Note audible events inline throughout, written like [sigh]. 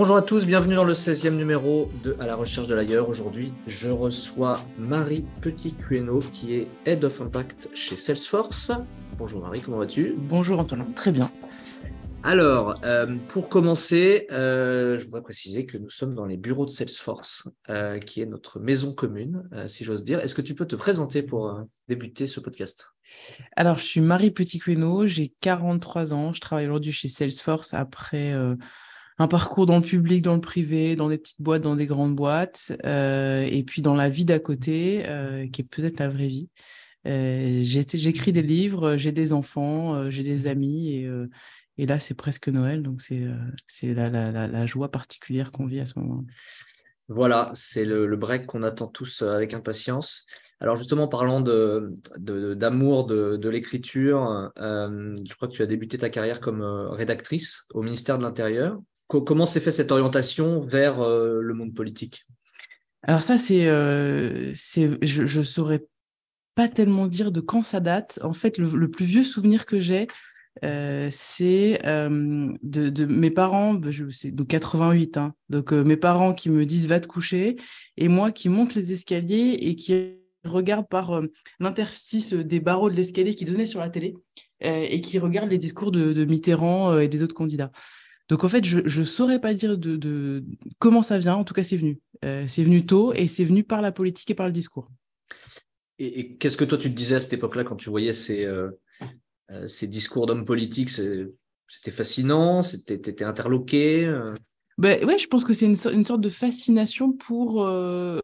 Bonjour à tous, bienvenue dans le 16e numéro de À la recherche de l'ailleurs. Aujourd'hui, je reçois Marie Petit-Cueno qui est Head of Impact chez Salesforce. Bonjour Marie, comment vas-tu? Bonjour Antonin, très bien. Alors, euh, pour commencer, euh, je voudrais préciser que nous sommes dans les bureaux de Salesforce, euh, qui est notre maison commune, si j'ose dire. Est-ce que tu peux te présenter pour débuter ce podcast? Alors, je suis Marie Petit-Cueno, j'ai 43 ans, je travaille aujourd'hui chez Salesforce après un parcours dans le public, dans le privé, dans des petites boîtes, dans des grandes boîtes, euh, et puis dans la vie d'à côté, euh, qui est peut-être la vraie vie. Euh, J'écris des livres, j'ai des enfants, j'ai des amis, et, là, c'est presque Noël, donc c'est la, joie particulière qu'on vit à ce moment. Voilà, c'est le, break qu'on attend tous avec impatience. Alors justement, parlant d'amour de, l'écriture, je crois que tu as débuté ta carrière comme rédactrice au ministère de l'Intérieur. Co- comment s'est fait cette orientation vers euh, le monde politique? Alors ça, c'est, euh, je, je saurais pas tellement dire de quand ça date. En fait, le, plus vieux souvenir que j'ai, euh, c'est de, mes parents, bah, c'est de 88, hein. Donc euh, mes parents qui me disent va te coucher, et moi qui monte les escaliers et qui regarde par l'interstice des barreaux de l'escalier qui donnait sur la télé, et qui regarde les discours de, Mitterrand et des autres candidats. Donc en fait, je je saurais pas dire de, de comment ça vient. En tout cas, c'est venu. Euh, c'est venu tôt et c'est venu par la politique et par le discours. Et, et qu'est-ce que toi tu te disais à cette époque-là quand tu voyais ces, euh, euh, ces discours d'hommes politiques? C'était fascinant, c'était interloqué. Ben ouais, je pense que c'est une, so- une sorte de fascination pour euh,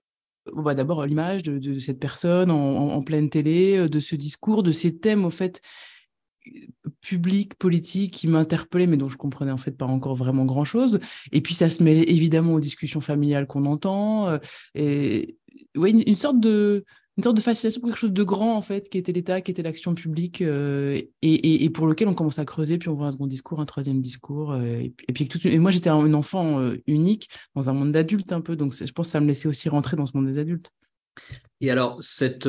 bah, d'abord l'image de, de cette personne en, en, en pleine télé, de ce discours, de ces thèmes au fait publics, politiques qui m'interpellaient, mais dont je comprenais en fait pas encore vraiment grand-chose. Et puis ça se mêlait évidemment aux discussions familiales qu'on entend. euh, une, sorte de une sorte de fascination pour quelque chose de grand en fait, qui était l'État, qui était l'action publique, euh, et, pour lequel on commence à creuser, puis on voit un second discours, un troisième discours, euh, et, et puis toute une- et moi j'étais un, enfant unique dans un monde d'adultes un peu, donc je pense que ça me laissait aussi rentrer dans ce monde des adultes. Et alors, cet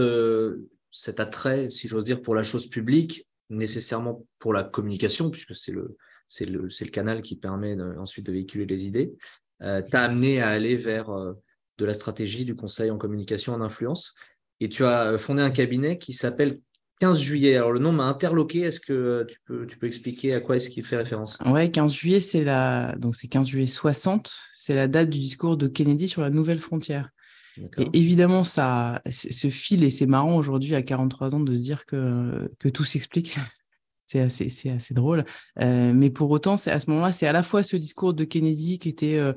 attrait, si j'ose dire, pour la chose publique, nécessairement pour la communication, puisque c'est le, c'est le, c'est le canal qui permet de- ensuite de véhiculer les idées, euh, t'a amené à aller vers euh, de la stratégie, du conseil en communication, en influence. Et tu as fondé un cabinet qui s'appelle 15 juillet. Alors, le nom m'a interloqué. Est-ce que euh, tu peux, tu peux expliquer à quoi est-ce qu'il fait référence? Ouais, 15 juillet, c'est la donc c'est 15 juillet 60, c'est la date du discours de Kennedy sur la nouvelle frontière. Et évidemment, ça, ce fil, et c'est marrant aujourd'hui à 43 ans de se dire que, que tout s'explique. [laughs] C'est assez, c'est assez drôle. Euh, mais pour autant, c'est à ce moment-là, c'est à la fois ce discours de Kennedy qui était, euh,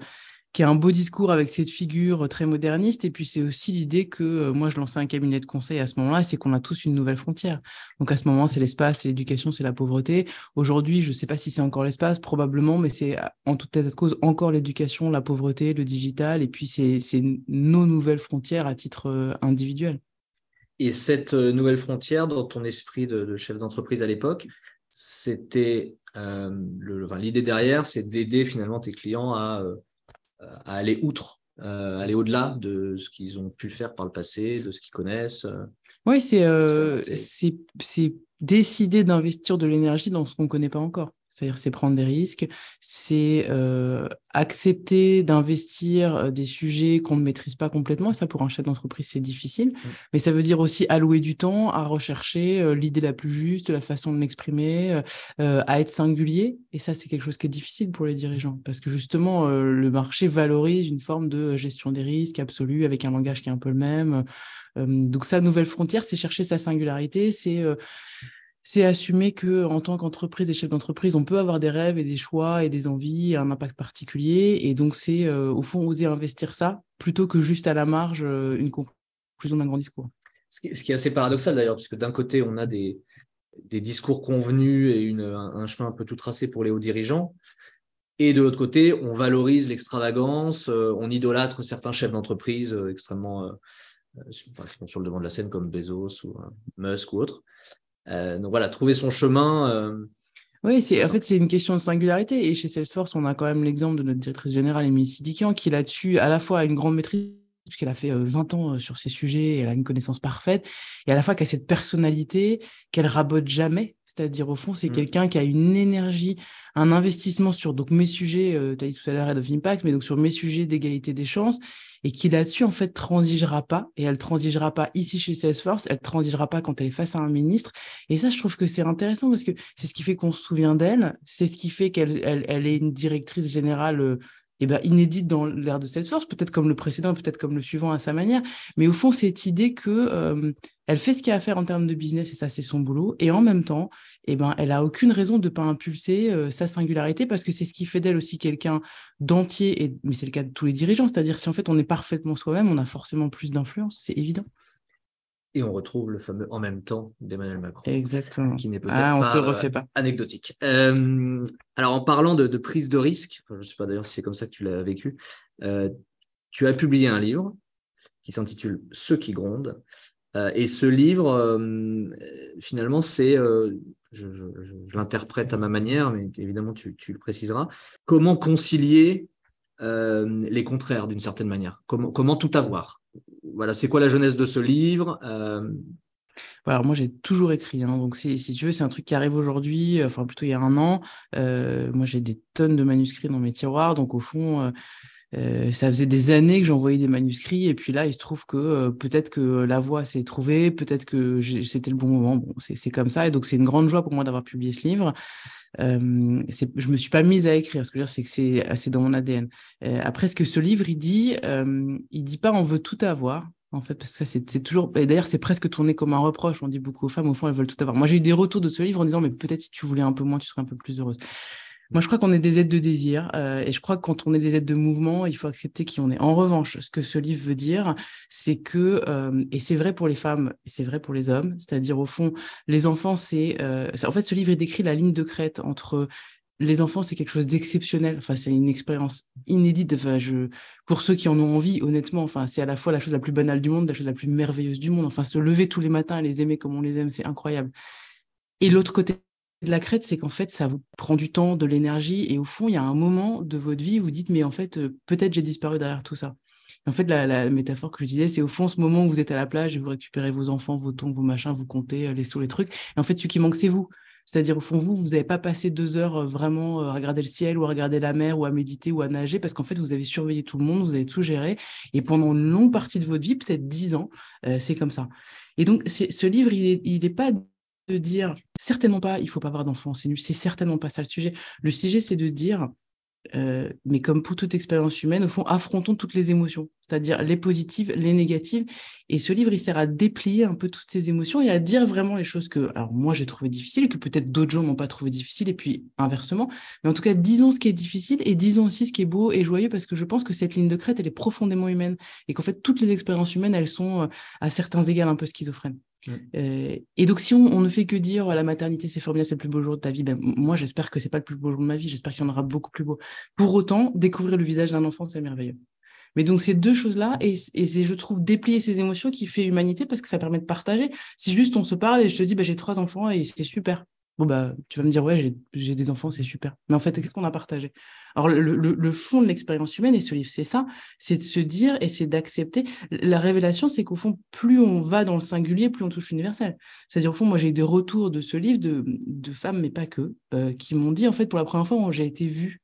qui est un beau discours avec cette figure très moderniste, et puis c'est aussi l'idée que euh, moi je lançais un cabinet de conseil à ce moment-là, c'est qu'on a tous une nouvelle frontière. Donc à ce moment, c'est l'espace, c'est l'éducation, c'est la pauvreté. Aujourd'hui, je ne sais pas si c'est encore l'espace, probablement, mais c'est en toute état de cause encore l'éducation, la pauvreté, le digital, et puis c'est nos nouvelles frontières à titre euh, individuel. Et cette euh, nouvelle frontière, dans ton esprit de, chef d'entreprise à l'époque, c'était euh, l'idée derrière, c'est d'aider finalement tes clients à, euh, à aller outre, euh, aller au-delà de ce qu'ils ont pu faire par le passé, de ce qu'ils connaissent. euh. Oui, c'est euh, C'est- c'est c'est décider d'investir de l'énergie dans ce qu'on connaît pas encore. C'est-à-dire, c'est prendre des risques, c'est euh, accepter d'investir euh, des sujets qu'on ne maîtrise pas complètement. Et ça, pour un chef d'entreprise, c'est difficile. Mais ça veut dire aussi allouer du temps à rechercher euh, l'idée la plus juste, la façon de l'exprimer, euh, à être singulier. Et ça, c'est quelque chose qui est difficile pour les dirigeants. Parce que justement, le marché valorise une forme de gestion des risques absolue avec un langage qui est un peu le même. Donc sa nouvelle frontière, c'est chercher sa singularité, c'est c'est assumer que en tant qu'entreprise et chef d'entreprise, on peut avoir des rêves et des choix et des envies un impact particulier. Et donc c'est euh, au fond oser investir ça plutôt que juste à la marge euh, une conclusion d'un grand discours. Ce qui, est assez paradoxal d'ailleurs, puisque d'un côté, on a des, discours convenus et un, chemin un peu tout tracé pour les hauts dirigeants. Et de l'autre côté, on valorise l'extravagance, euh, on idolâtre certains chefs d'entreprise extrêmement sur- le devant de la scène comme Bezos ou Musk ou autres. Euh, donc voilà, trouver son chemin. euh, Oui, c'est, en fait, c'est une question de singularité. Et chez Salesforce, on a quand même l'exemple de notre directrice générale, Émilie Sidikian, qui là-dessus, à la fois a une grande maîtrise, puisqu'elle a fait euh, 20 ans euh, sur ces sujets, et elle a une connaissance parfaite, et à la fois qui a cette personnalité qu'elle rabote jamais. C'est-à-dire, au fond, c'est mm. quelqu'un qui a une énergie, un investissement sur donc mes sujets, tu as dit tout à l'heure Head of Impact, mais donc sur mes sujets d'égalité des chances, et qui là-dessus, en fait, transigera pas, et elle transigera pas ici chez Salesforce, elle transigera pas quand elle est face à un ministre. Et ça, je trouve que c'est intéressant parce que c'est ce qui fait qu'on se souvient d'elle, c'est ce qui fait qu'elle elle, est une directrice générale. Eh ben, inédite dans l'ère de Salesforce, peut-être comme le précédent, peut-être comme le suivant à sa manière. Mais au fond, cette idée que euh, elle fait ce qu'il y a à faire en termes de business et ça, c'est son boulot. Et en même temps, eh ben, elle a aucune raison de pas impulser euh, sa singularité parce que c'est ce qui fait d'elle aussi quelqu'un d'entier. Et mais c'est le cas de tous les dirigeants, c'est-à-dire si en fait on est parfaitement soi-même, on a forcément plus d'influence, c'est évident. Et on retrouve le fameux en même temps d'Emmanuel Macron. Exactement. Qui n'est peut-être ah, pas, anecdotique. Euh, alors, en parlant de, prise de risque, je ne sais pas d'ailleurs si c'est comme ça que tu l'as vécu, euh, tu as publié un livre qui s'intitule Ceux qui grondent. Euh, et ce livre, finalement, c'est, je, l'interprète à ma manière, mais évidemment, tu, tu le préciseras, comment concilier les contraires d'une certaine manière, comment, comment tout avoir? Voilà, c'est quoi la jeunesse de ce livre euh, alors moi j'ai toujours écrit, hein. donc si, tu veux c'est un truc qui arrive aujourd'hui, euh, enfin plutôt il y a un an. Euh, moi j'ai des tonnes de manuscrits dans mes tiroirs, donc au fond ça faisait des années que j'envoyais des manuscrits et puis là il se trouve que peut-être que la voix s'est trouvée, peut-être que c'était le bon moment. Bon c'est comme ça et donc c'est une grande joie pour moi d'avoir publié ce livre. Euh, je me suis pas mise à écrire. Ce que je veux dire, c'est que c'est assez dans mon ADN. Euh, après, ce que ce livre il dit, euh, il dit pas on veut tout avoir. En fait, parce que ça, c'est toujours. Et d'ailleurs, c'est presque tourné comme un reproche. On dit beaucoup aux femmes, au fond, elles veulent tout avoir. Moi, j'ai eu des retours de ce livre en disant, mais peut-être si tu voulais un peu moins, tu serais un peu plus heureuse. Moi, je crois qu'on est des aides de désir, euh, et je crois que quand on est des aides de mouvement, il faut accepter qui on est. En revanche, ce que ce livre veut dire, c'est que, euh, et c'est vrai pour les femmes, c'est vrai pour les hommes, c'est-à-dire au fond, les enfants, c'est, euh, en fait, ce livre décrit la ligne de crête entre les enfants, c'est quelque chose d'exceptionnel. Enfin, c'est une expérience inédite. Enfin, je, pour ceux qui en ont envie, honnêtement, enfin, c'est à la fois la chose la plus banale du monde, la chose la plus merveilleuse du monde. Enfin, se lever tous les matins et les aimer comme on les aime, c'est incroyable. Et l'autre côté de la crête, c'est qu'en fait, ça vous prend du temps, de l'énergie, et au fond, il y a un moment de votre vie où vous dites, mais en fait, euh, peut-être j'ai disparu derrière tout ça. en fait, la, métaphore que je disais, c'est au fond ce moment où vous êtes à la plage et vous récupérez vos enfants, vos tons, vos machins, vous comptez euh, les sous, les trucs. Et en fait, ce qui manque, c'est vous. C'est-à-dire, au fond, vous, vous n'avez pas passé deux heures euh, vraiment à regarder le ciel ou à regarder la mer ou à méditer ou à nager parce qu'en fait, vous avez surveillé tout le monde, vous avez tout géré. Et pendant une longue partie de votre vie, peut-être dix ans, c'est comme ça. Et donc, ce livre, il n'est pas de dire certainement pas, il faut pas avoir d'enfants, c'est c'est certainement pas ça le sujet. Le sujet, c'est de dire, euh, mais comme pour toute expérience humaine, au fond, affrontons toutes les émotions, c'est-à-dire les positives, les négatives. Et ce livre, il sert à déplier un peu toutes ces émotions et à dire vraiment les choses que, alors moi, j'ai trouvé difficiles que peut-être d'autres gens n'ont pas trouvé difficiles et puis inversement. Mais en tout cas, disons ce qui est difficile et disons aussi ce qui est beau et joyeux parce que je pense que cette ligne de crête, elle est profondément humaine et qu'en fait, toutes les expériences humaines, elles sont euh, à certains égards un peu schizophrènes. Mm. Euh, et donc, si on, ne fait que dire la maternité, c'est formidable, c'est le plus beau jour de ta vie, ben, moi, j'espère que c'est pas le plus beau jour de ma vie. J'espère qu'il y en aura beaucoup plus beau. Pour autant, découvrir le visage d'un enfant, c'est merveilleux. Mais donc, ces deux choses-là, et, et c'est, je trouve, déplier ces émotions qui fait humanité parce que ça permet de partager. Si juste on se parle et je te dis, ben, j'ai trois enfants et c'est super. Bon, bah, tu vas me dire, ouais, j'ai des enfants, c'est super. Mais en fait, qu'est-ce qu'on a partagé? Alors, le, le, le, fond de l'expérience humaine, et ce livre, c'est ça, c'est de se dire et c'est d'accepter. La révélation, c'est qu'au fond, plus on va dans le singulier, plus on touche l'universel. C'est-à-dire, au fond, moi, j'ai eu des retours de ce livre de, de femmes, mais pas que, euh, qui m'ont dit, en fait, pour la première fois, j'ai été vue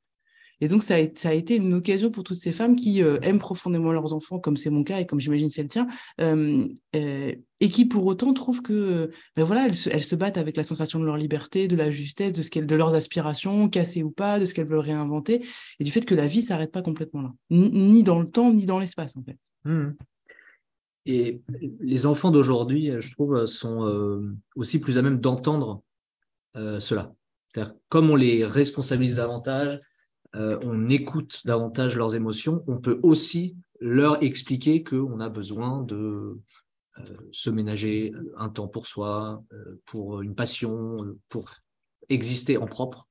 et donc, ça a, été une occasion pour toutes ces femmes qui euh, aiment profondément leurs enfants, comme c'est mon cas et comme j'imagine c'est le tien, euh, euh, et qui pour autant trouvent que, ben voilà, elles se, battent avec la sensation de leur liberté, de la justesse, de ce de leurs aspirations, cassées ou pas, de ce qu'elles veulent réinventer, et du fait que la vie s'arrête pas complètement là, ni, dans le temps, ni dans l'espace en fait. Mmh. Et les enfants d'aujourd'hui, je trouve, sont aussi plus à même d'entendre cela. Comme on les responsabilise davantage, euh, on écoute davantage leurs émotions, on peut aussi leur expliquer qu'on a besoin de euh, se ménager un temps pour soi, euh, pour une passion, pour exister en propre.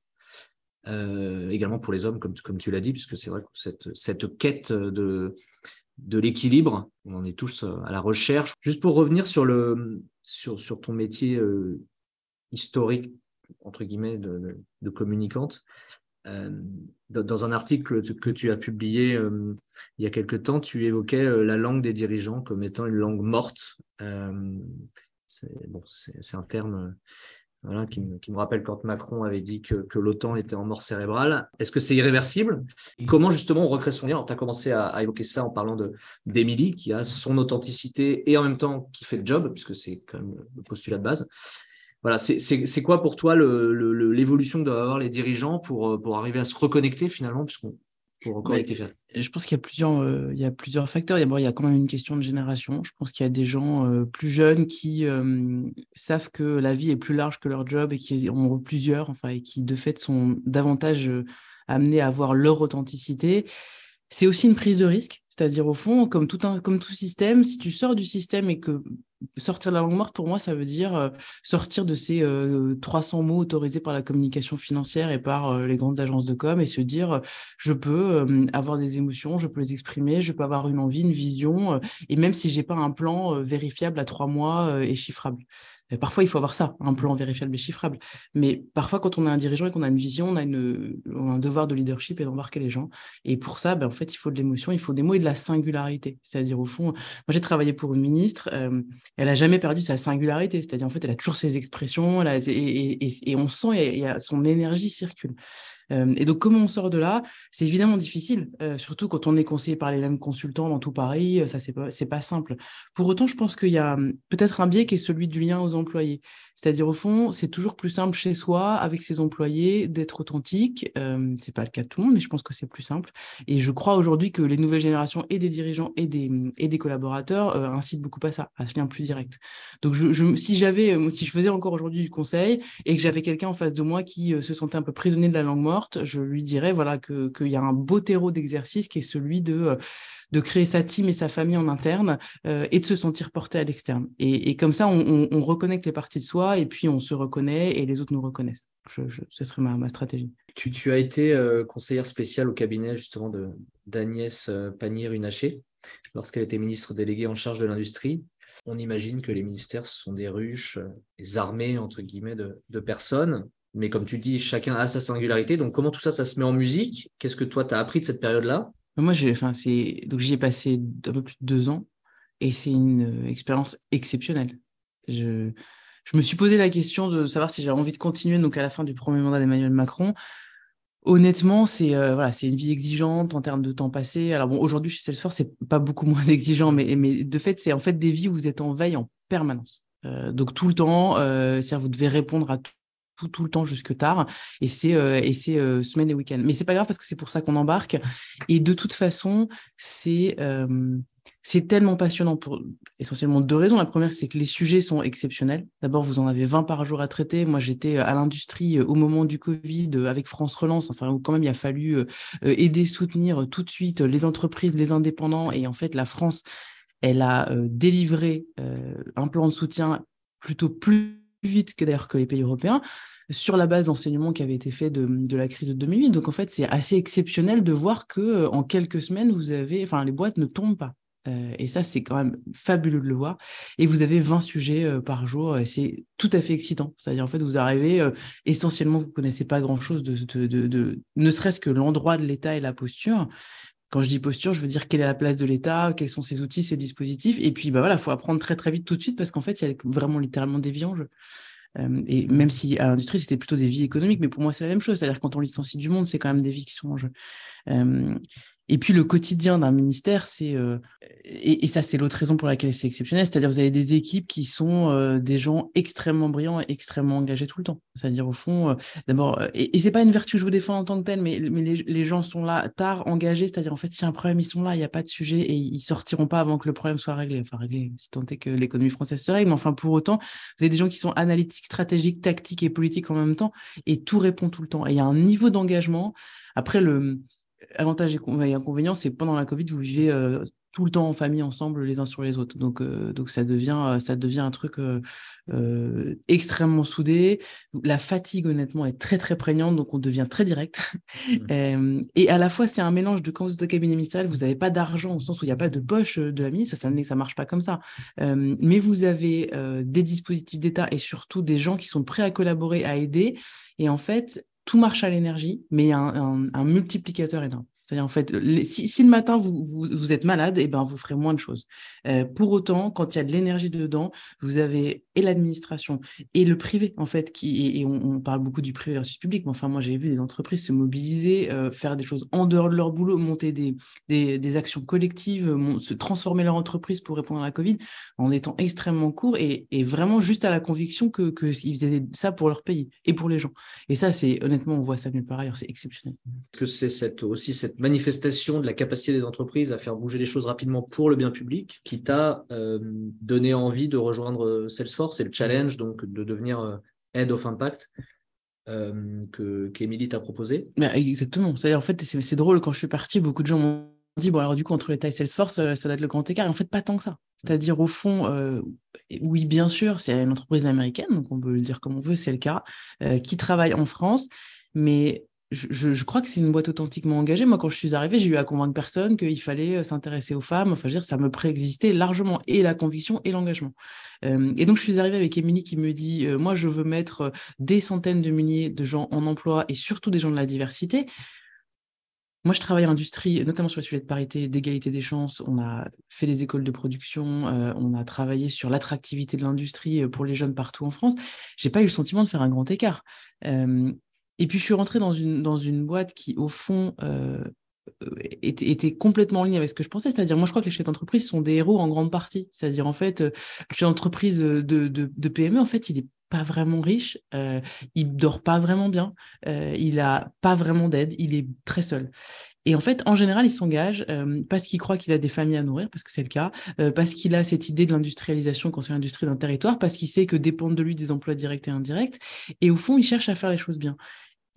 également pour les hommes, comme, tu l'as dit, puisque c'est vrai que cette, quête de, l'équilibre, on en est tous à la recherche. Juste pour revenir sur, ton métier historique, entre guillemets, de, de communicante, dans un article que tu as publié euh, il y a quelque temps, tu évoquais euh, la langue des dirigeants comme étant une langue morte. c'est un terme qui, me, rappelle quand Macron avait dit que, l'OTAN était en mort cérébrale. Est-ce que c'est irréversible? Comment justement on recrée son lien? Tu as commencé à, à, évoquer ça en parlant d'Émilie, qui a son authenticité et en même temps qui fait le job, puisque c'est quand même le postulat de base. Voilà, c'est quoi pour toi l'évolution le, le, que doivent avoir les dirigeants pour, pour arriver à se reconnecter finalement, puisqu'on Je pense qu'il y a plusieurs, euh, il y a plusieurs facteurs. D'abord, il y a quand même une question de génération. Je pense qu'il y a des gens euh, plus jeunes qui euh, savent que la vie est plus large que leur job et qui en ont plusieurs, enfin, et qui de fait sont davantage amenés à avoir leur authenticité. C'est aussi une prise de risque, c'est-à-dire au fond, comme tout un, tout système, si tu sors du système et que sortir de la langue morte, pour moi, ça veut dire euh, sortir de ces euh, 300 mots autorisés par la communication financière et par euh, les grandes agences de com et se dire, je peux avoir des émotions, je peux les exprimer, je peux avoir une envie, une vision, et même si j'ai pas un plan vérifiable à trois mois et chiffrable. Et parfois, il faut avoir ça, un plan vérifiable et chiffrable. Mais parfois, quand on a un dirigeant et qu'on a une vision, on a, une, on a un devoir de leadership et d'embarquer les gens. Et pour ça, ben, en fait, il faut de l'émotion, il faut des mots et de la singularité. C'est-à-dire, au fond, moi, j'ai travaillé pour une ministre, euh, elle a jamais perdu sa singularité. C'est-à-dire, en fait, elle a toujours ses expressions, elle a, et, et, et, on sent, a, son énergie circule. Euh, et donc, comment on sort de là? C'est évidemment difficile, euh, surtout quand on est conseillé par les mêmes consultants dans tout Paris. Euh, ça, c'est pas, simple. Pour autant, je pense qu'il y a hum, peut-être un biais qui est celui du lien aux employés. C'est-à-dire, au fond, c'est toujours plus simple chez soi, avec ses employés, d'être authentique. Euh, c'est pas le cas de tout le monde, mais je pense que c'est plus simple. Et je crois aujourd'hui que les nouvelles générations et des dirigeants et des, des collaborateurs incitent beaucoup à ça, à ce lien plus direct. Donc, si j'avais, si je faisais encore aujourd'hui du conseil et que j'avais quelqu'un en face de moi qui se sentait un peu prisonnier de la langue morte, je lui dirais voilà que qu'il y a un beau terreau d'exercice qui est celui de euh, de créer sa team et sa famille en interne euh, et de se sentir porté à l'externe. Et, et, comme ça, on, on, on, reconnecte les parties de soi et puis on se reconnaît et les autres nous reconnaissent. Ce serait ma, ma stratégie. Tu, tu as été euh, conseillère spéciale au cabinet justement de d'Agnès Pannier-Runacher lorsqu'elle était ministre déléguée en charge de l'industrie. On imagine que les ministères sont des ruches, des armées entre guillemets de, de personnes mais comme tu dis, chacun a sa singularité. Donc, comment tout ça, ça se met en musique? Qu'est-ce que toi, tu as appris de cette période-là? Moi, j'ai, enfin, c'est, donc j'y ai passé un peu plus de deux ans et c'est une euh, expérience exceptionnelle. Je, me suis posé la question de savoir si j'avais envie de continuer. Donc, à la fin du premier mandat d'Emmanuel Macron, honnêtement, c'est euh, voilà, c'est une vie exigeante en termes de temps passé. Alors bon, aujourd'hui chez Salesforce, c'est pas beaucoup moins [laughs] exigeant, mais mais de fait, c'est en fait des vies où vous êtes en veille en permanence. Euh, donc tout le temps, euh, vous devez répondre à tout tout, le temps jusque tard et c'est euh, et c'est euh, semaine et week-end mais c'est pas grave parce que c'est pour ça qu'on embarque et de toute façon c'est euh, c'est tellement passionnant pour essentiellement deux raisons. La première, c'est que les sujets sont exceptionnels. D'abord, vous en avez 20 par jour à traiter. Moi, j'étais à l'industrie au moment du Covid avec France Relance, enfin, où quand même il a fallu aider, soutenir tout de suite les entreprises, les indépendants. Et en fait, la France, elle a délivré un plan de soutien plutôt plus vite que d'ailleurs que les pays européens sur la base d'enseignements qui avaient été faits de, la crise de 2008. Donc en fait, c'est assez exceptionnel de voir que euh, en quelques semaines, vous avez, enfin, les boîtes ne tombent pas. Euh, et ça, c'est quand même fabuleux de le voir. Et vous avez 20 sujets euh, par jour. C'est tout à fait excitant. C'est-à-dire, en fait, vous arrivez, essentiellement, vous connaissez pas grand-chose de, de, de, ne serait-ce que l'endroit de l'État et la posture. Quand je dis posture, je veux dire quelle est la place de l'État, quels sont ses outils, ses dispositifs. Et puis, bah voilà, faut apprendre très très vite tout de suite parce qu'en fait, il y a vraiment littéralement des vies en jeu. Euh, et même si à l'industrie, c'était plutôt des vies économiques, mais pour moi, c'est la même chose. C'est-à-dire quand on licencie du monde, c'est quand même des vies qui sont en jeu. Euh, et puis le quotidien d'un ministère, c'est euh, et, et, ça c'est l'autre raison pour laquelle c'est exceptionnel, c'est-à-dire vous avez des équipes qui sont euh, des gens extrêmement brillants et extrêmement engagés tout le temps. C'est-à-dire au fond, euh, d'abord, euh, et, et c'est pas une vertu que je vous défends en tant que tel, mais, mais les, les, gens sont là tard, engagés, c'est-à-dire en fait s'il y a un problème, ils sont là, il n'y a pas de sujet et ils sortiront pas avant que le problème soit réglé. Enfin réglé, si tant est que l'économie française se règle, mais enfin pour autant, vous avez des gens qui sont analytiques, stratégiques, tactiques et politiques en même temps et tout répond tout le temps. Et il y a un niveau d'engagement. Après le avantage et inconvénient, c'est que pendant la Covid, vous vivez euh, tout le temps en famille ensemble les uns sur les autres. Donc, euh, donc ça devient, euh, ça devient un truc euh, euh, extrêmement soudé. La fatigue, honnêtement, est très très prégnante, donc on devient très direct. Mmh. [laughs] et à la fois, c'est un mélange de quand vous êtes au cabinet ministériel, vous n'avez pas d'argent au sens où il n'y a pas de poche de la ministre, ça, ça, ça marche pas comme ça. mais vous avez des dispositifs d'État et surtout des gens qui sont prêts à collaborer, à aider. Et en fait, tout marche à l'énergie, mais il y a un, un, un multiplicateur énorme. C'est-à-dire, en fait, si, le matin, vous, êtes malade, eh ben, vous ferez moins de choses. Euh, pour autant, quand il y a de l'énergie dedans, vous avez et l'administration et le privé, en fait, et, on, parle beaucoup du privé versus public, mais enfin, moi, j'ai vu des entreprises se mobiliser, euh, faire des choses en dehors de leur boulot, monter des, actions collectives, se transformer leur entreprise pour répondre à la Covid en étant extrêmement court et, vraiment juste à la conviction que, que faisaient ça pour leur pays et pour les gens. Et ça, c'est, honnêtement, on voit ça nulle part ailleurs, c'est exceptionnel. Que c'est aussi cette manifestation de la capacité des entreprises à faire bouger les choses rapidement pour le bien public qui t'a euh, donné envie de rejoindre euh, Salesforce et le challenge donc de devenir euh, Head of Impact que qu'Emilie t'a proposé Exactement. En fait, c'est drôle, quand je suis parti, beaucoup de gens m'ont dit, bon alors du coup, entre les tailles Salesforce, ça doit être le grand écart. Et en fait, pas tant que ça. C'est-à-dire, au fond, oui, bien sûr, c'est une entreprise américaine, donc on peut le dire comme on veut, c'est le cas, qui travaille en France, mais je, je, crois que c'est une boîte authentiquement engagée. Moi, quand je suis arrivée, j'ai eu à convaincre personne qu'il fallait euh, s'intéresser aux femmes. Enfin, je veux dire, ça me préexistait largement et la conviction et l'engagement. Euh, et donc, je suis arrivée avec Émilie qui me dit, euh, moi, je veux mettre des centaines de milliers de gens en emploi et surtout des gens de la diversité. Moi, je travaille à l'industrie, notamment sur les sujets de parité, d'égalité des chances. On a fait des écoles de production, on a travaillé sur l'attractivité de l'industrie pour les jeunes partout en France. J'ai pas eu le sentiment de faire un grand écart. Et puis je suis rentrée dans une, dans une boîte qui, au fond, euh, était, était, complètement en ligne avec ce que je pensais. C'est-à-dire, moi, je crois que les chefs d'entreprise sont des héros en grande partie. C'est-à-dire, en fait, euh, le chef d'entreprise de, de, PME, en fait, il est pas vraiment riche, euh, il dort pas vraiment bien, euh, il a pas vraiment d'aide, il est très seul. Et en fait, en général, il s'engage euh, parce qu'il croit qu'il a des familles à nourrir, parce que c'est le cas, euh, parce qu'il a cette idée de l'industrialisation quand c'est l'industrie d'un territoire, parce qu'il sait que dépendent de lui des emplois directs et indirects. Et au fond, il cherche à faire les choses bien.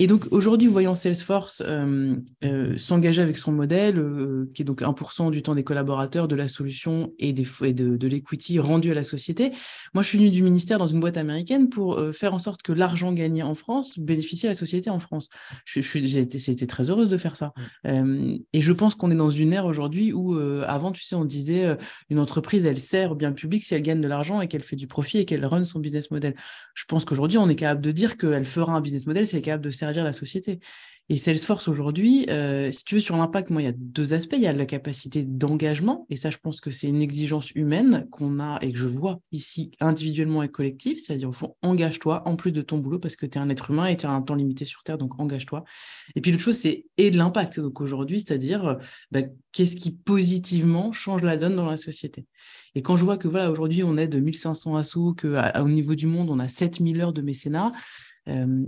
Et donc aujourd'hui, voyant Salesforce euh, euh, s'engager avec son modèle, euh, qui est donc 1% du temps des collaborateurs, de la solution et, des, et de, de l'equity rendu à la société, moi je suis venu du ministère dans une boîte américaine pour faire en sorte que l'argent gagné en France bénéficie à la société en France. Je, je, j'ai été, été, très heureuse de faire ça. Euh, et je pense qu'on est dans une ère aujourd'hui où avant, tu sais, on disait une entreprise, elle sert au bien public si elle gagne de l'argent et qu'elle fait du profit et qu'elle run son business model. Je pense qu'aujourd'hui, on est capable de dire qu'elle fera un business model si elle est capable de servir la société. Et Salesforce aujourd'hui, euh, si tu veux, sur l'impact, moi, il y a deux aspects. Il y a la capacité d'engagement, et ça, je pense que c'est une exigence humaine qu'on a et que je vois ici individuellement et collectif, c'est-à-dire au fond, engage-toi en plus de ton boulot parce que tu es un être humain et tu as un temps limité sur Terre, donc engage-toi. Et puis l'autre chose, c'est et de l'impact. Donc aujourd'hui, c'est-à-dire euh, bah, qu'est-ce qui positivement change la donne dans la société? Et quand je vois que voilà, aujourd'hui, on est de 1500 assos, qu'au niveau du monde, on a 7000 heures de mécénat, euh,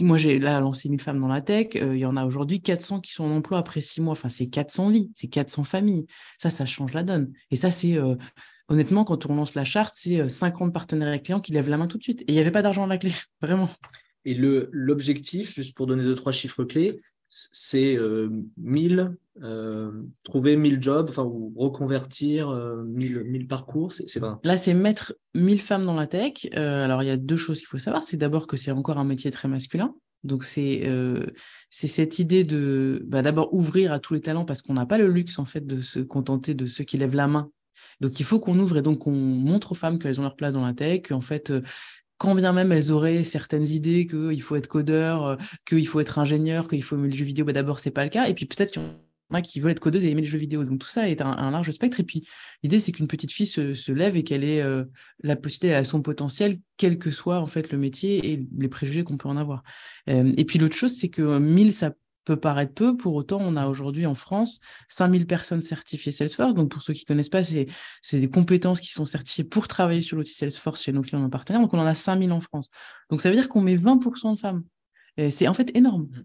moi, j'ai là lancé 1000 femmes dans la tech. Euh, il y en a aujourd'hui 400 qui sont en emploi après six mois. Enfin, c'est 400 vies, c'est 400 familles. Ça, ça change la donne. Et ça, c'est euh, honnêtement, quand on lance la charte, c'est 50 euh, partenaires et clients qui lèvent la main tout de suite. Et il n'y avait pas d'argent à la clé, [laughs] vraiment. Et l'objectif, juste pour donner deux trois chiffres clés, c'est euh, 1000, euh, trouver 1000 jobs, enfin, ou reconvertir euh, 1000, parcours, c'est pas. Là, c'est mettre 1000 femmes dans la tech. Euh, alors, il y a deux choses qu'il faut savoir. C'est d'abord que c'est encore un métier très masculin. Donc, c'est euh, c'est cette idée de bah, d'abord ouvrir à tous les talents parce qu'on n'a pas le luxe, en fait, de se contenter de ceux qui lèvent la main donc il faut qu'on ouvre et donc qu'on montre aux femmes qu'elles ont leur place dans la tech, qu'en fait quand bien même elles auraient certaines idées qu'il faut être codeur, euh, qu'il faut être ingénieur, qu'il faut aimer les jeux vidéo, bah d'abord c'est pas le cas. Et puis peut-être qu'il y en a qui veulent être codeuses et aimer les jeux vidéo. Donc tout ça est un, large spectre. Et puis l'idée c'est qu'une petite fille se, lève et qu'elle ait euh, la possibilité, à son potentiel, quel que soit en fait le métier et les préjugés qu'on peut en avoir. Euh, et puis l'autre chose c'est que 1000 ça peut paraître peu. Pour autant, on a aujourd'hui en France 5000 personnes certifiées Salesforce. Donc, pour ceux qui connaissent pas, c'est, c'est des compétences qui sont certifiées pour travailler sur l'outil Salesforce chez nos clients et nos partenaires. Donc, on en a 5000 en France. Donc, ça veut dire qu'on met 20% de femmes. c'est en fait énorme. Mmh.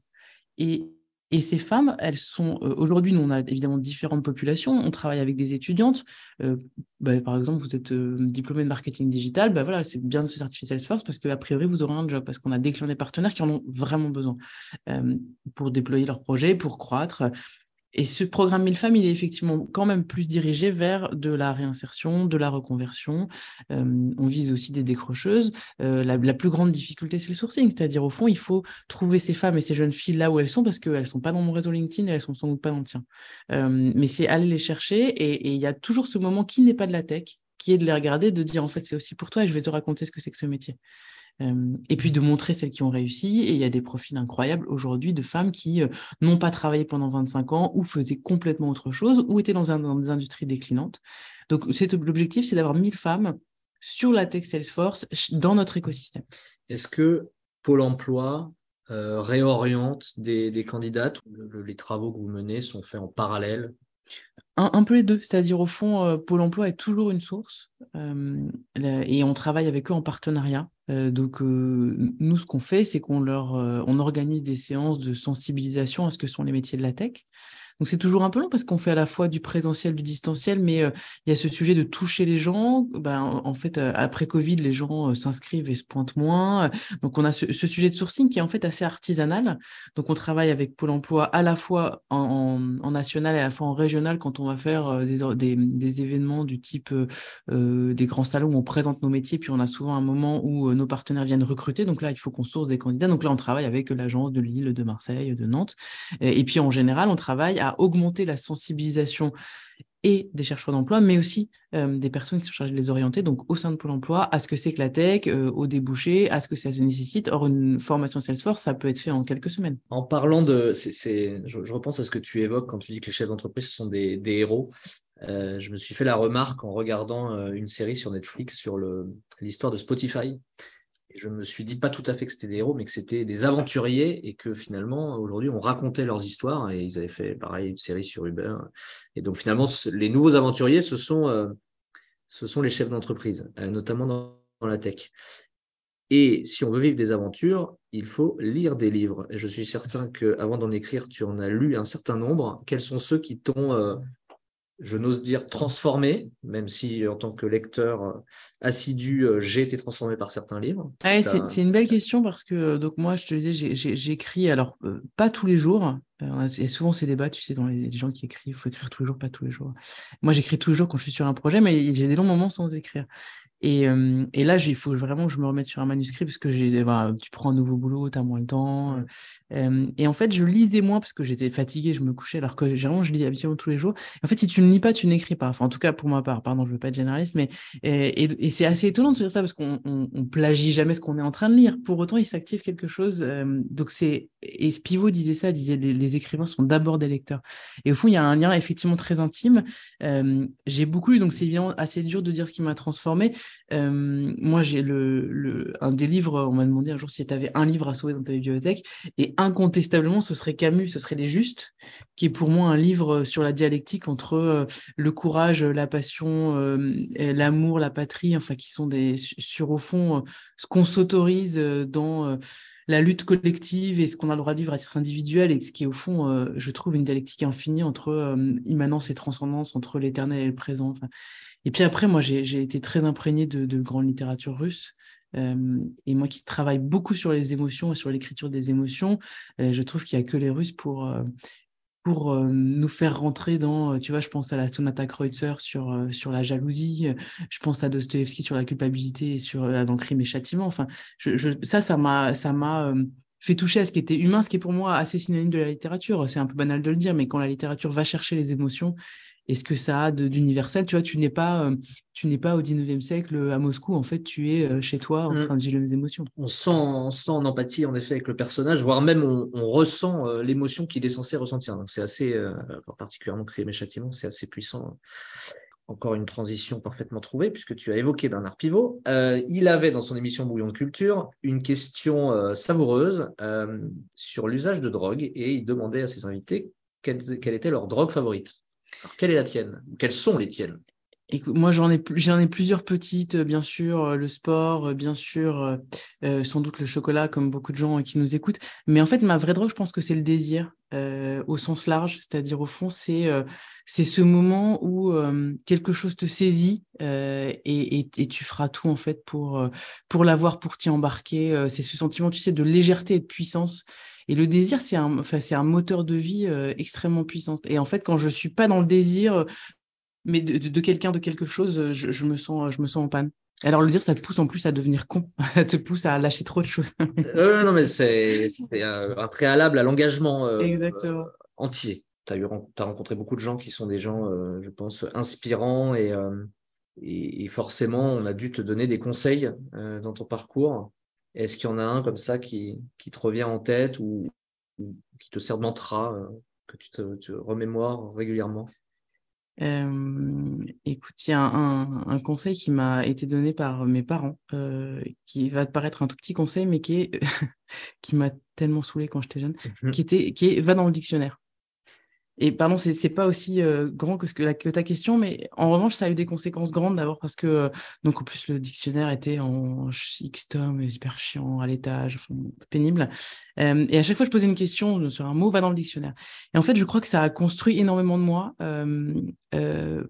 Et, et ces femmes, elles sont euh, aujourd'hui, nous on a évidemment différentes populations. On travaille avec des étudiantes. Euh, bah, par exemple, vous êtes euh, diplômé de marketing digital, bah voilà, c'est bien de se certifier Salesforce parce qu'a priori vous aurez un job parce qu'on a des clients, des partenaires qui en ont vraiment besoin pour déployer leurs projets, pour croître. Et ce programme 1000 femmes, il est effectivement quand même plus dirigé vers de la réinsertion, de la reconversion. Euh, on vise aussi des décrocheuses. Euh, la, plus grande difficulté, c'est le sourcing, c'est-à-dire au fond, il faut trouver ces femmes et ces jeunes filles là où elles sont parce qu'elles sont pas dans mon réseau LinkedIn et elles sont sans doute pas dans le tien. Euh, mais c'est aller les chercher et il y a toujours ce moment qui n'est pas de la tech, qui est de les regarder, de dire en fait c'est aussi pour toi et je vais te raconter ce que c'est que ce métier. Et puis de montrer celles qui ont réussi. Et il y a des profils incroyables aujourd'hui de femmes qui euh, n'ont pas travaillé pendant 25 ans ou faisaient complètement autre chose ou étaient dans, un, dans des industries déclinantes. Donc l'objectif, c'est d'avoir 1000 femmes sur la Tech Salesforce dans notre écosystème. Est-ce que Pôle Emploi euh, réoriente des, des candidates Les travaux que vous menez sont faits en parallèle? Un, peu les deux, c'est-à-dire au fond, euh, Pôle Emploi est toujours une source euh, et on travaille avec eux en partenariat. Euh, donc nous, ce qu'on fait, c'est qu'on leur, on organise des séances de sensibilisation à ce que sont les métiers de la tech. Donc c'est toujours un peu long parce qu'on fait à la fois du présentiel, du distanciel, mais euh, il y a ce sujet de toucher les gens. Ben, en fait, euh, après Covid, les gens euh, s'inscrivent et se pointent moins. Donc on a ce, sujet de sourcing qui est en fait assez artisanal. Donc on travaille avec Pôle Emploi à la fois en, national et à la fois en régional quand on va faire des événements du type des grands salons où on présente nos métiers, puis on a souvent un moment où nos partenaires viennent recruter. Donc là, il faut qu'on source des candidats. Donc là, on travaille avec l'agence de Lille, de Marseille, de Nantes. Et, et puis en général, on travaille à augmenter la sensibilisation et des chercheurs d'emploi, mais aussi euh, des personnes qui sont chargées de les orienter, donc au sein de Pôle emploi, à ce que c'est que la tech, euh, au débouché, à ce que ça nécessite. Or, une formation Salesforce, ça peut être fait en quelques semaines. En parlant de, je, repense à ce que tu évoques quand tu dis que les chefs d'entreprise sont des, héros. Euh, je me suis fait la remarque en regardant euh, une série sur Netflix sur l'histoire de Spotify je me suis dit pas tout à fait que c'était des héros, mais que c'était des aventuriers et que finalement, aujourd'hui, on racontait leurs histoires et ils avaient fait pareil une série sur Uber. Et donc finalement, les nouveaux aventuriers, ce sont, euh, ce sont les chefs d'entreprise, euh, notamment dans, la tech. Et si on veut vivre des aventures, il faut lire des livres. Je suis certain que avant d'en écrire, tu en as lu un certain nombre. Quels sont ceux qui t'ont euh, je n'ose dire transformé, même si en tant que lecteur euh, assidu, euh, j'ai été transformé par certains livres. Ah c'est une belle question parce que euh, donc moi, je te disais, j'écris alors pas tous les jours. il y a souvent ces débats, tu sais, dans les, gens qui écrivent, il faut écrire tous les jours, pas tous les jours. Moi, j'écris tous les jours quand je suis sur un projet, mais j'ai des longs moments sans écrire. Et, euh, et là, il faut vraiment que je me remette sur un manuscrit parce que j'ai, bah, tu prends un nouveau boulot, tu as moins le temps. Euh, et en fait, je lisais moins parce que j'étais fatiguée, je me couchais, alors que généralement, je lis habituellement tous les jours. En fait, si tu ne lis pas, tu n'écris pas. Enfin, en tout cas, pour ma part, pardon, je veux pas être généraliste, mais et, et, c'est assez étonnant de se dire ça parce qu'on on, on, plagie jamais ce qu'on est en train de lire. Pour autant, il s'active quelque chose. Euh, donc c'est et Spivot disait ça, disait les, les écrivains sont d'abord des lecteurs. Et au fond, il y a un lien effectivement très intime. Euh, j'ai beaucoup lu, donc c'est évidemment assez dur de dire ce qui m'a transformé. Euh, moi, j'ai le, le, un des livres, on m'a demandé un jour si tu avais un livre à sauver dans ta bibliothèque, et incontestablement, ce serait Camus, ce serait Les Justes, qui est pour moi un livre sur la dialectique entre euh, le courage, la passion, euh, l'amour, la patrie, enfin, qui sont des, sur au fond, ce qu'on s'autorise dans la lutte collective et ce qu'on a le droit de vivre à titre individuel et ce qui est au fond, je trouve, une dialectique infinie entre immanence et transcendance, entre l'éternel et le présent. Et puis après, moi, j'ai été très imprégné de, de grande littérature russe. Euh, et moi qui travaille beaucoup sur les émotions et sur l'écriture des émotions, euh, je trouve qu'il n'y a que les Russes pour, euh, pour euh, nous faire rentrer dans, euh, tu vois, je pense à la Sonata Kreutzer sur, euh, sur la jalousie, je pense à Dostoevsky sur la culpabilité et sur dans Crime et Châtiment. Enfin, je, je, ça, ça m'a, ça m'a fait toucher à ce qui était humain, ce qui est pour moi assez synonyme de la littérature. C'est un peu banal de le dire, mais quand la littérature va chercher les émotions et ce que ça a d'universel? Tu vois, tu n'es pas, euh, tu n'es pas au 19e siècle euh, à Moscou. En fait, tu es euh, chez toi en mm. train de gérer les émotions. On sent, on sent en empathie, en effet, avec le personnage, voire même on, on ressent l'émotion qu'il est censé ressentir. Donc, c'est assez, euh, particulièrement Crime et Châtiment, c'est assez puissant. Encore une transition parfaitement trouvée, puisque tu as évoqué Bernard Pivot. Euh, il avait dans son émission Bouillon de Culture une question euh, savoureuse euh, sur l'usage de drogue et il demandait à ses invités quelle, quelle était leur drogue favorite. Alors, quelle est la tienne? Quelles sont les tiennes? Moi j'en ai plusieurs petites, euh, bien sûr euh, le sport, euh, bien sûr sans doute le chocolat comme beaucoup de gens qui nous écoutent. Mais en fait ma vraie drogue, je pense que c'est le désir au sens large, c'est-à-dire au fond c'est c'est ce moment où quelque chose te saisit et, et, et, tu feras tout en fait pour pour l'avoir, pour t'y embarquer. c'est ce sentiment, tu sais, de légèreté et de puissance et le désir, c'est un, enfin, c'est un moteur de vie euh, extrêmement puissant. Et en fait, quand je suis pas dans le désir, mais de, de, de quelqu'un, de quelque chose, je, je, me sens, je me sens en panne. Alors le désir, ça te pousse en plus à devenir con, [laughs] ça te pousse à lâcher trop de choses. euh, non, mais c'est un préalable à l'engagement euh. Euh, entier. Tu as, rencontré beaucoup de gens qui sont des gens, euh, je pense, inspirants et, et, et, forcément, on a dû te donner des conseils dans ton parcours Est-ce qu'il y en a un comme ça qui, qui te revient en tête ou, qui te sert de mantra, euh, que tu te, te remémores régulièrement? Euh, écoute, il y a un, un, conseil qui m'a été donné par mes parents, euh, qui va te paraître un tout petit conseil, mais qui est [laughs] qui m'a tellement saoulé quand j'étais jeune, mhm. qui était qui est va dans le dictionnaire. Et pardon, c'est pas aussi euh, grand que ta question, mais en revanche, ça a eu des conséquences grandes d'abord parce que euh, donc en plus le dictionnaire était en X tomes, hyper chiant à l'étage, pénible. Euh, et à chaque fois je posais une question sur un mot, va dans le dictionnaire. Et en fait, je crois que ça a construit énormément de moi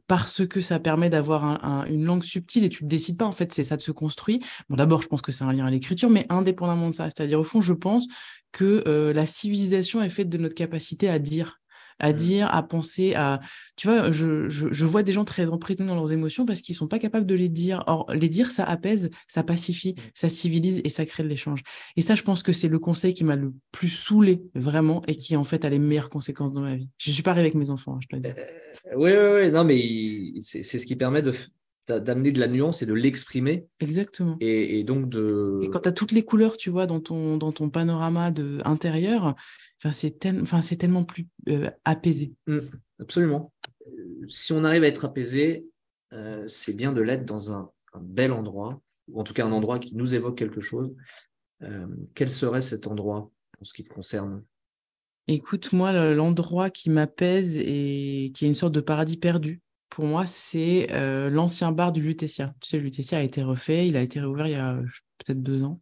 parce que ça permet d'avoir un, un, une langue subtile et tu ne décides pas en fait, c'est ça de se construit. Bon, d'abord, je pense que c'est un lien à l'écriture, mais indépendamment de ça, c'est-à-dire au fond, je pense que la civilisation est faite de notre capacité à dire à mmh. dire, à penser, à. Tu vois, je, je, je vois des gens très emprisonnés dans leurs émotions parce qu'ils sont pas capables de les dire. Or, les dire, ça apaise, ça pacifie, mmh. ça civilise et ça crée de l'échange. Et ça, je pense que c'est le conseil qui m'a le plus saoulé, vraiment, et qui, en fait, a les meilleures conséquences dans ma vie. Je suis pas arrivé avec mes enfants, hein, je te le dis. oui, oui, oui, non, mais c'est ce qui permet de d'amener de la nuance et de l'exprimer. Exactement. Et, et, donc de. Et quand tu as toutes les couleurs, tu vois, dans ton, dans ton panorama de, intérieur, Enfin, c'est enfin, tellement plus euh, apaisé. Mmh, absolument. Si on arrive à être apaisé, euh, c'est bien de l'être dans un, un, bel endroit, ou en tout cas un endroit qui nous évoque quelque chose. Euh, quel serait cet endroit en ce qui te concerne? Écoute, moi, l'endroit qui m'apaise et qui est une sorte de paradis perdu, pour moi, c'est l'ancien bar du Lutetia. Tu sais, le Lutetia a été refait, il a été réouvert il y a peut-être deux ans.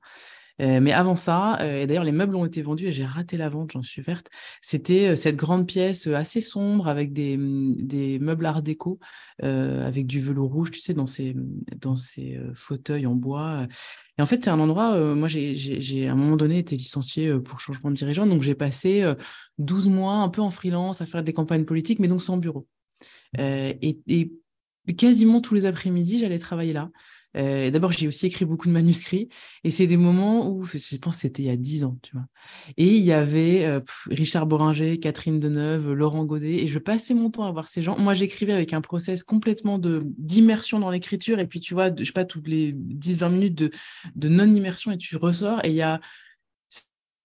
Euh, mais avant ça, euh, et d'ailleurs les meubles ont été vendus et j'ai raté la vente, j'en suis verte. C'était euh, cette grande pièce assez sombre avec des, mm, des meubles art déco, avec du velours rouge, tu sais, dans ces, dans ces fauteuils en bois. Et en fait, c'est un endroit, moi j'ai à un moment donné été licencié pour changement de dirigeant, donc j'ai passé 12 mois un peu en freelance à faire des campagnes politiques, mais donc sans bureau. et, et quasiment tous les après-midi, j'allais travailler là. Euh, D'abord, j'ai aussi écrit beaucoup de manuscrits et c'est des moments où, je pense que c'était il y a dix ans, tu vois. Et il y avait euh, Richard Boringer, Catherine Deneuve, Laurent Godet et je passais mon temps à voir ces gens. Moi, j'écrivais avec un process complètement de d'immersion dans l'écriture et puis tu vois, je sais pas, toutes les 10-20 minutes de, de non-immersion et tu ressors et il y a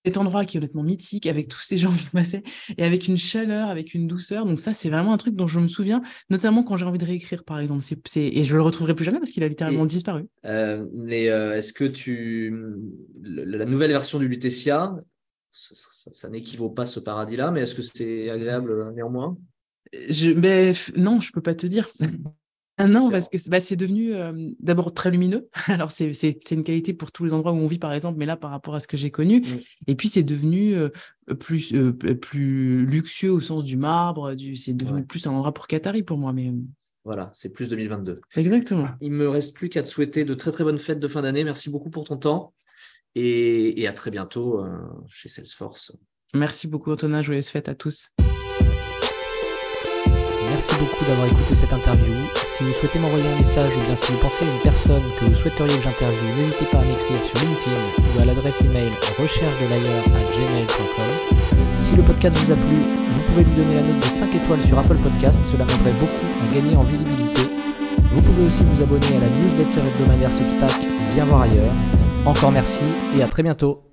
cet endroit qui est honnêtement mythique, avec tous ces gens qui passaient, et avec une chaleur, avec une douceur. Donc ça, c'est vraiment un truc dont je me souviens, notamment quand j'ai envie de réécrire, par exemple. Et je le retrouverai plus jamais parce qu'il a littéralement disparu. Euh, mais euh, est-ce que tu... La nouvelle version du Lutetia, ça, ça, n'équivaut pas ce paradis-là, mais est-ce que c'est agréable euh, néanmoins? Je, mais, non, je peux pas te dire. Ah non, parce que bah, c'est devenu euh, d'abord très lumineux. [laughs] Alors c'est une qualité pour tous les endroits où on vit par exemple, mais là par rapport à ce que j'ai connu. Et puis c'est devenu euh, plus euh, plus luxueux au sens du marbre. Du c'est devenu plus un endroit pour Qatari pour moi. Mais voilà, c'est plus 2022. Exactement. Il me reste plus qu'à te souhaiter de très très bonnes fêtes de fin d'année. Merci beaucoup pour ton temps et, et à très bientôt chez Salesforce. Merci beaucoup Antonin. Joyeuses fêtes à tous. Merci beaucoup d'avoir écouté cette interview. Si vous souhaitez m'envoyer un message ou bien si vous pensez à une personne que vous souhaiteriez que j'interviewe, n'hésitez pas à m'écrire sur LinkedIn ou à l'adresse email recherche de à gmail.com. Si le podcast vous a plu, vous pouvez lui donner la note de 5 étoiles sur Apple Podcast, cela m'aiderait beaucoup à gagner en visibilité. Vous pouvez aussi vous abonner à la newsletter hebdomadaire Substack Viens voir ailleurs. Encore merci et à très bientôt.